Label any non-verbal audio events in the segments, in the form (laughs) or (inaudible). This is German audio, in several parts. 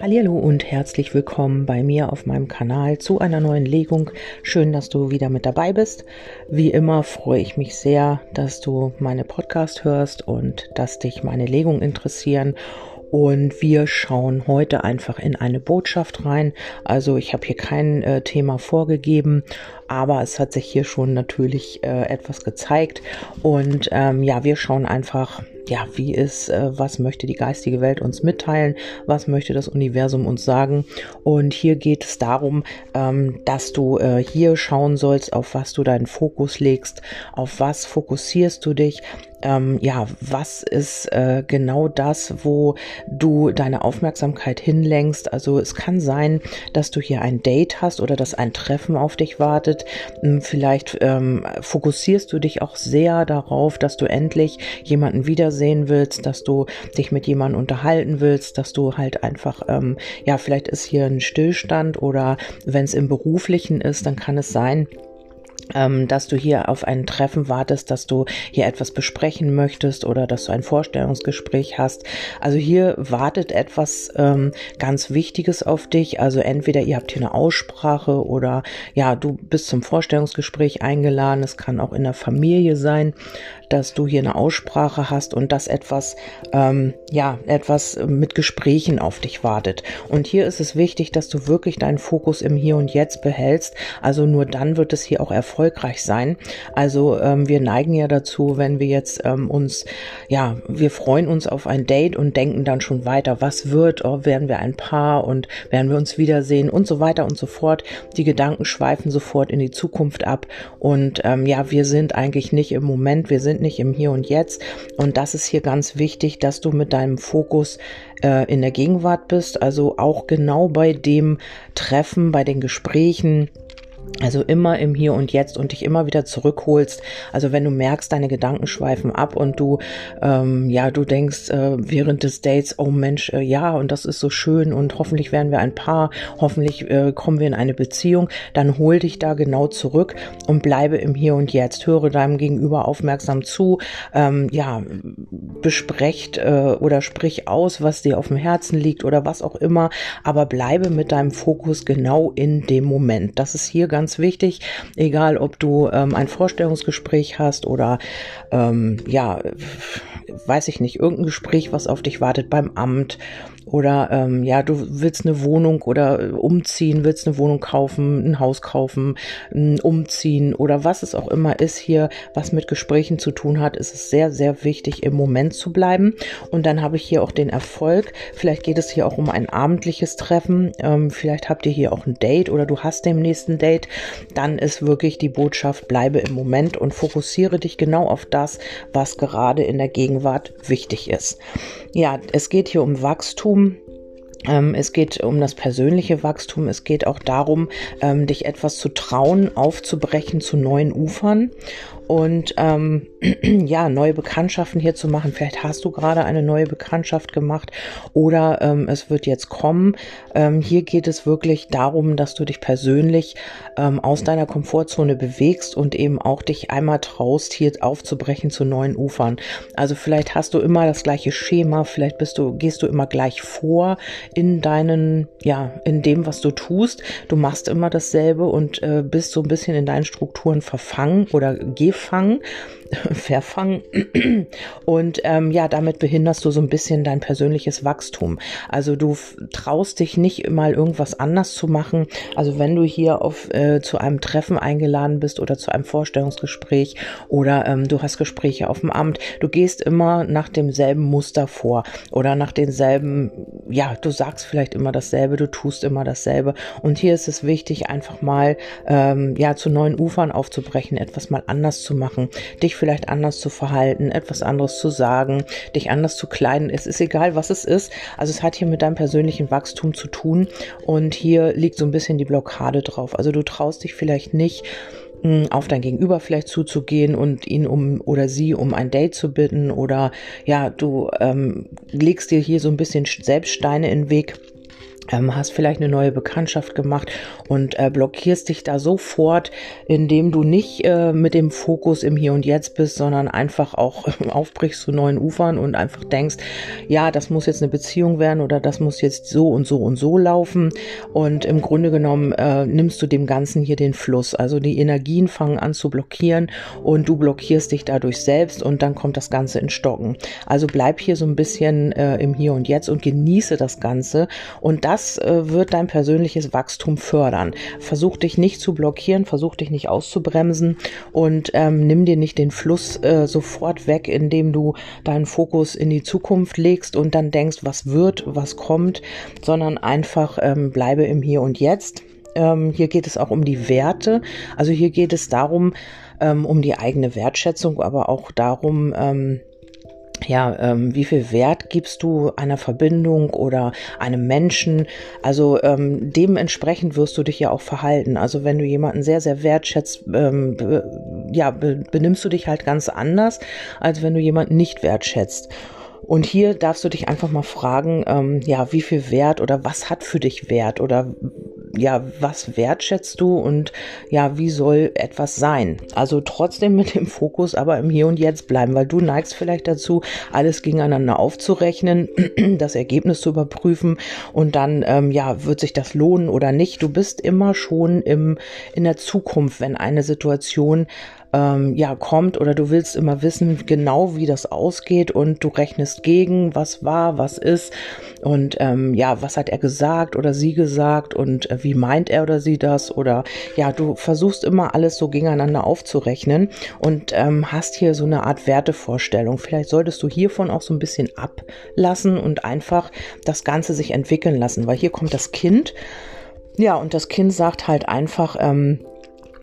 Hallo und herzlich willkommen bei mir auf meinem Kanal zu einer neuen Legung. Schön, dass du wieder mit dabei bist. Wie immer freue ich mich sehr, dass du meine Podcast hörst und dass dich meine Legungen interessieren. Und wir schauen heute einfach in eine Botschaft rein. Also ich habe hier kein äh, Thema vorgegeben, aber es hat sich hier schon natürlich äh, etwas gezeigt. Und ähm, ja, wir schauen einfach ja, wie ist, äh, was möchte die geistige Welt uns mitteilen, was möchte das Universum uns sagen. Und hier geht es darum, ähm, dass du äh, hier schauen sollst, auf was du deinen Fokus legst, auf was fokussierst du dich, ähm, ja, was ist äh, genau das, wo du deine Aufmerksamkeit hinlenkst. Also es kann sein, dass du hier ein Date hast oder dass ein Treffen auf dich wartet. Hm, vielleicht ähm, fokussierst du dich auch sehr darauf, dass du endlich jemanden wiedersehen willst, dass du dich mit jemandem unterhalten willst, dass du halt einfach, ähm, ja, vielleicht ist hier ein Stillstand oder wenn es im beruflichen ist, dann kann es sein, ähm, dass du hier auf ein Treffen wartest, dass du hier etwas besprechen möchtest oder dass du ein Vorstellungsgespräch hast. Also hier wartet etwas ähm, ganz Wichtiges auf dich. Also entweder ihr habt hier eine Aussprache oder ja, du bist zum Vorstellungsgespräch eingeladen. Es kann auch in der Familie sein dass du hier eine Aussprache hast und dass etwas, ähm, ja, etwas mit Gesprächen auf dich wartet. Und hier ist es wichtig, dass du wirklich deinen Fokus im Hier und Jetzt behältst. Also nur dann wird es hier auch erfolgreich sein. Also ähm, wir neigen ja dazu, wenn wir jetzt ähm, uns, ja, wir freuen uns auf ein Date und denken dann schon weiter, was wird, oh, werden wir ein Paar und werden wir uns wiedersehen und so weiter und so fort. Die Gedanken schweifen sofort in die Zukunft ab und ähm, ja, wir sind eigentlich nicht im Moment, wir sind sind nicht im Hier und Jetzt. Und das ist hier ganz wichtig, dass du mit deinem Fokus äh, in der Gegenwart bist, also auch genau bei dem Treffen, bei den Gesprächen, also immer im Hier und Jetzt und dich immer wieder zurückholst. Also wenn du merkst, deine Gedanken schweifen ab und du, ähm, ja, du denkst äh, während des Dates, oh Mensch, äh, ja, und das ist so schön und hoffentlich werden wir ein Paar, hoffentlich äh, kommen wir in eine Beziehung, dann hol dich da genau zurück und bleibe im Hier und Jetzt. Höre deinem Gegenüber aufmerksam zu, ähm, ja, besprecht äh, oder sprich aus, was dir auf dem Herzen liegt oder was auch immer, aber bleibe mit deinem Fokus genau in dem Moment. Das ist hier ganz ganz wichtig, egal ob du ähm, ein Vorstellungsgespräch hast oder ähm, ja, weiß ich nicht, irgendein Gespräch, was auf dich wartet beim Amt oder ähm, ja, du willst eine Wohnung oder umziehen, willst eine Wohnung kaufen, ein Haus kaufen, ein umziehen oder was es auch immer ist hier, was mit Gesprächen zu tun hat, ist es sehr, sehr wichtig, im Moment zu bleiben. Und dann habe ich hier auch den Erfolg. Vielleicht geht es hier auch um ein abendliches Treffen. Ähm, vielleicht habt ihr hier auch ein Date oder du hast den nächsten Date. Dann ist wirklich die Botschaft, bleibe im Moment und fokussiere dich genau auf das, was gerade in der Gegenwart wichtig ist. Ja, es geht hier um Wachstum. Ähm, es geht um das persönliche Wachstum. Es geht auch darum, ähm, dich etwas zu trauen, aufzubrechen zu neuen Ufern und ähm, (clears throat) ja, neue Bekanntschaften hier zu machen. Vielleicht hast du gerade eine neue Bekanntschaft gemacht oder ähm, es wird jetzt kommen. Ähm, hier geht es wirklich darum, dass du dich persönlich ähm, aus deiner Komfortzone bewegst und eben auch dich einmal traust, hier aufzubrechen zu neuen Ufern. Also vielleicht hast du immer das gleiche Schema, vielleicht bist du, gehst du immer gleich vor in deinen, ja, in dem, was du tust. Du machst immer dasselbe und äh, bist so ein bisschen in deinen Strukturen verfangen oder geh gefangen, (laughs) verfangen und ähm, ja, damit behinderst du so ein bisschen dein persönliches Wachstum. Also du traust dich nicht mal irgendwas anders zu machen. Also wenn du hier auf äh, zu einem Treffen eingeladen bist oder zu einem Vorstellungsgespräch oder ähm, du hast Gespräche auf dem Amt, du gehst immer nach demselben Muster vor oder nach denselben, ja, du sagst vielleicht immer dasselbe, du tust immer dasselbe. Und hier ist es wichtig, einfach mal ähm, ja zu neuen Ufern aufzubrechen, etwas mal anders zu machen, dich vielleicht anders zu verhalten, etwas anderes zu sagen, dich anders zu kleiden. Es ist egal, was es ist. Also es hat hier mit deinem persönlichen Wachstum zu tun und hier liegt so ein bisschen die Blockade drauf. Also du traust dich vielleicht nicht, hm, auf dein Gegenüber vielleicht zuzugehen und ihn um oder sie um ein Date zu bitten oder ja, du ähm, legst dir hier so ein bisschen Selbststeine in den Weg ähm, hast vielleicht eine neue Bekanntschaft gemacht und äh, blockierst dich da sofort, indem du nicht äh, mit dem Fokus im Hier und Jetzt bist, sondern einfach auch (laughs) aufbrichst zu neuen Ufern und einfach denkst, ja, das muss jetzt eine Beziehung werden oder das muss jetzt so und so und so laufen. Und im Grunde genommen äh, nimmst du dem Ganzen hier den Fluss. Also die Energien fangen an zu blockieren und du blockierst dich dadurch selbst und dann kommt das Ganze in Stocken. Also bleib hier so ein bisschen äh, im Hier und Jetzt und genieße das Ganze und das das äh, wird dein persönliches Wachstum fördern. Versuch dich nicht zu blockieren, versuch dich nicht auszubremsen und ähm, nimm dir nicht den Fluss äh, sofort weg, indem du deinen Fokus in die Zukunft legst und dann denkst, was wird, was kommt, sondern einfach ähm, bleibe im Hier und Jetzt. Ähm, hier geht es auch um die Werte. Also hier geht es darum, ähm, um die eigene Wertschätzung, aber auch darum, ähm, ja, ähm, wie viel Wert gibst du einer Verbindung oder einem Menschen? Also ähm, dementsprechend wirst du dich ja auch verhalten. Also wenn du jemanden sehr, sehr wertschätzt, ähm, be, ja, be, benimmst du dich halt ganz anders, als wenn du jemanden nicht wertschätzt. Und hier darfst du dich einfach mal fragen, ähm, ja, wie viel Wert oder was hat für dich Wert oder ja, was wertschätzt du und ja, wie soll etwas sein? Also trotzdem mit dem Fokus aber im Hier und Jetzt bleiben, weil du neigst vielleicht dazu, alles gegeneinander aufzurechnen, (clears throat) das Ergebnis zu überprüfen und dann, ähm, ja, wird sich das lohnen oder nicht. Du bist immer schon im, in der Zukunft, wenn eine Situation ähm, ja kommt oder du willst immer wissen genau, wie das ausgeht und du rechnest gegen, was war, was ist und ähm, ja, was hat er gesagt oder sie gesagt und äh, wie meint er oder sie das oder ja, du versuchst immer alles so gegeneinander aufzurechnen und ähm, hast hier so eine Art Wertevorstellung. Vielleicht solltest du hiervon auch so ein bisschen ablassen und einfach das Ganze sich entwickeln lassen, weil hier kommt das Kind. Ja, und das Kind sagt halt einfach, ähm,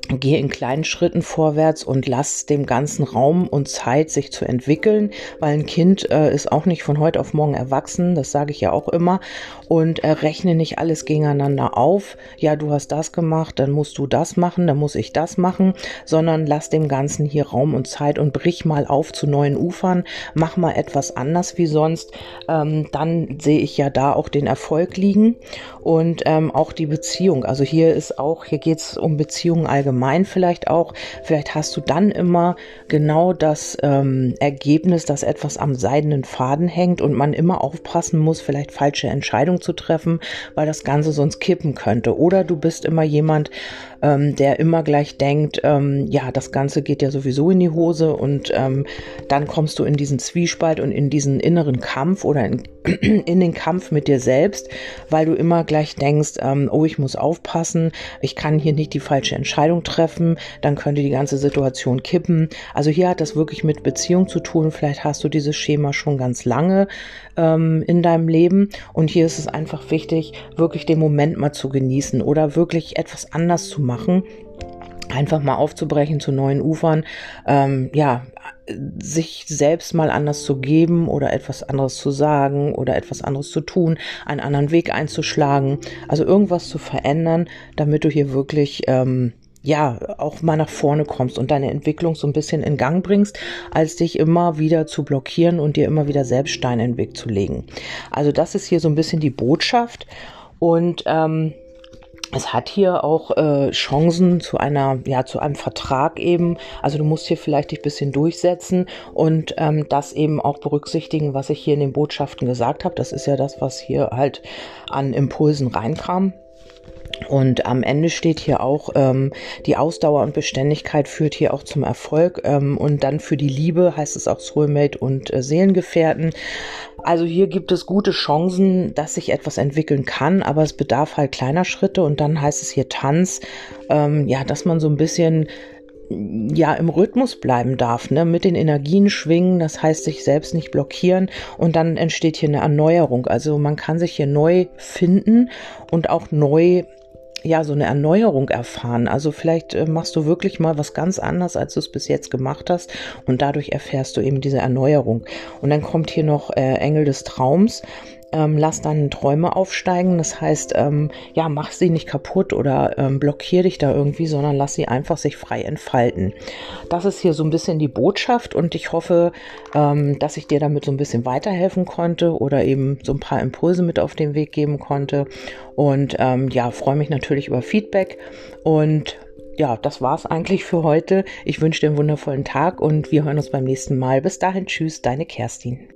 Geh in kleinen Schritten vorwärts und lass dem ganzen Raum und Zeit, sich zu entwickeln, weil ein Kind äh, ist auch nicht von heute auf morgen erwachsen, das sage ich ja auch immer. Und äh, rechne nicht alles gegeneinander auf. Ja, du hast das gemacht, dann musst du das machen, dann muss ich das machen, sondern lass dem Ganzen hier Raum und Zeit und brich mal auf zu neuen Ufern, mach mal etwas anders wie sonst. Ähm, dann sehe ich ja da auch den Erfolg liegen und ähm, auch die Beziehung. Also hier ist auch, hier geht es um Beziehungen allgemein allgemein vielleicht auch. Vielleicht hast du dann immer genau das ähm, Ergebnis, dass etwas am seidenen Faden hängt und man immer aufpassen muss, vielleicht falsche Entscheidungen zu treffen, weil das Ganze sonst kippen könnte. Oder du bist immer jemand, ähm, der immer gleich denkt, ähm, ja, das Ganze geht ja sowieso in die Hose und ähm, dann kommst du in diesen Zwiespalt und in diesen inneren Kampf oder in, (clears throat) in den Kampf mit dir selbst, weil du immer gleich denkst, ähm, oh, ich muss aufpassen, ich kann hier nicht die falsche Entscheidung treffen, dann könnte die ganze Situation kippen. Also hier hat das wirklich mit Beziehung zu tun. Vielleicht hast du dieses Schema schon ganz lange ähm, in deinem Leben und hier ist es einfach wichtig, wirklich den Moment mal zu genießen oder wirklich etwas anders zu machen einfach mal aufzubrechen zu neuen Ufern, ähm, ja, sich selbst mal anders zu geben oder etwas anderes zu sagen oder etwas anderes zu tun, einen anderen Weg einzuschlagen, also irgendwas zu verändern, damit du hier wirklich ähm, ja, auch mal nach vorne kommst und deine Entwicklung so ein bisschen in Gang bringst, als dich immer wieder zu blockieren und dir immer wieder selbst Steine in den Weg zu legen. Also das ist hier so ein bisschen die Botschaft und ähm, es hat hier auch äh, Chancen zu einer, ja, zu einem Vertrag eben. Also du musst hier vielleicht dich bisschen durchsetzen und ähm, das eben auch berücksichtigen, was ich hier in den Botschaften gesagt habe. Das ist ja das, was hier halt an Impulsen reinkam. Und am Ende steht hier auch, ähm, die Ausdauer und Beständigkeit führt hier auch zum Erfolg. Ähm, und dann für die Liebe heißt es auch Soulmate und äh, Seelengefährten. Also hier gibt es gute Chancen, dass sich etwas entwickeln kann, aber es bedarf halt kleiner Schritte. Und dann heißt es hier Tanz, ähm, ja, dass man so ein bisschen ja im Rhythmus bleiben darf, ne, mit den Energien schwingen, das heißt sich selbst nicht blockieren und dann entsteht hier eine Erneuerung. Also man kann sich hier neu finden und auch neu ja, so eine Erneuerung erfahren. Also vielleicht äh, machst du wirklich mal was ganz anderes, als du es bis jetzt gemacht hast und dadurch erfährst du eben diese Erneuerung. Und dann kommt hier noch äh, Engel des Traums. Ähm, lass deine Träume aufsteigen. Das heißt, ähm, ja, mach sie nicht kaputt oder ähm, blockier dich da irgendwie, sondern lass sie einfach sich frei entfalten. Das ist hier so ein bisschen die Botschaft und ich hoffe, ähm, dass ich dir damit so ein bisschen weiterhelfen konnte oder eben so ein paar Impulse mit auf den Weg geben konnte. Und ähm, ja, freue mich natürlich über Feedback und ja, das war's eigentlich für heute. Ich wünsche dir einen wundervollen Tag und wir hören uns beim nächsten Mal. Bis dahin, tschüss, deine Kerstin.